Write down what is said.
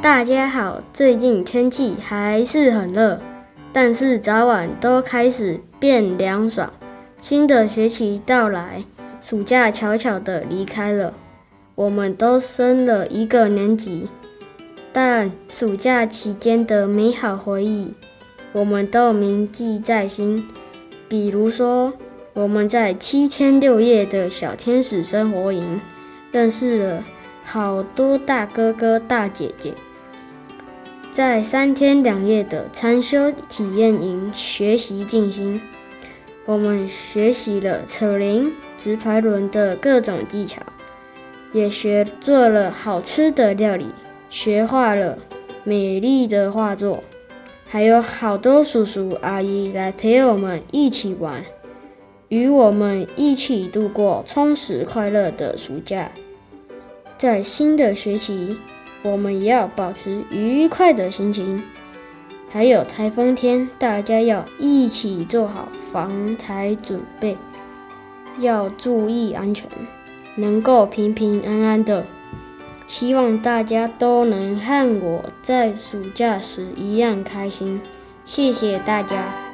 大家好，最近天气还是很热，但是早晚都开始变凉爽。新的学期到来，暑假悄悄地离开了，我们都升了一个年级。但暑假期间的美好回忆，我们都铭记在心。比如说，我们在七天六夜的小天使生活营，认识了好多大哥哥大姐姐。在三天两夜的禅修体验营学习进行，我们学习了扯铃、直排轮的各种技巧，也学做了好吃的料理。学画了美丽的画作，还有好多叔叔阿姨来陪我们一起玩，与我们一起度过充实快乐的暑假。在新的学期，我们也要保持愉快的心情。还有台风天，大家要一起做好防台准备，要注意安全，能够平平安安的。希望大家都能和我在暑假时一样开心，谢谢大家。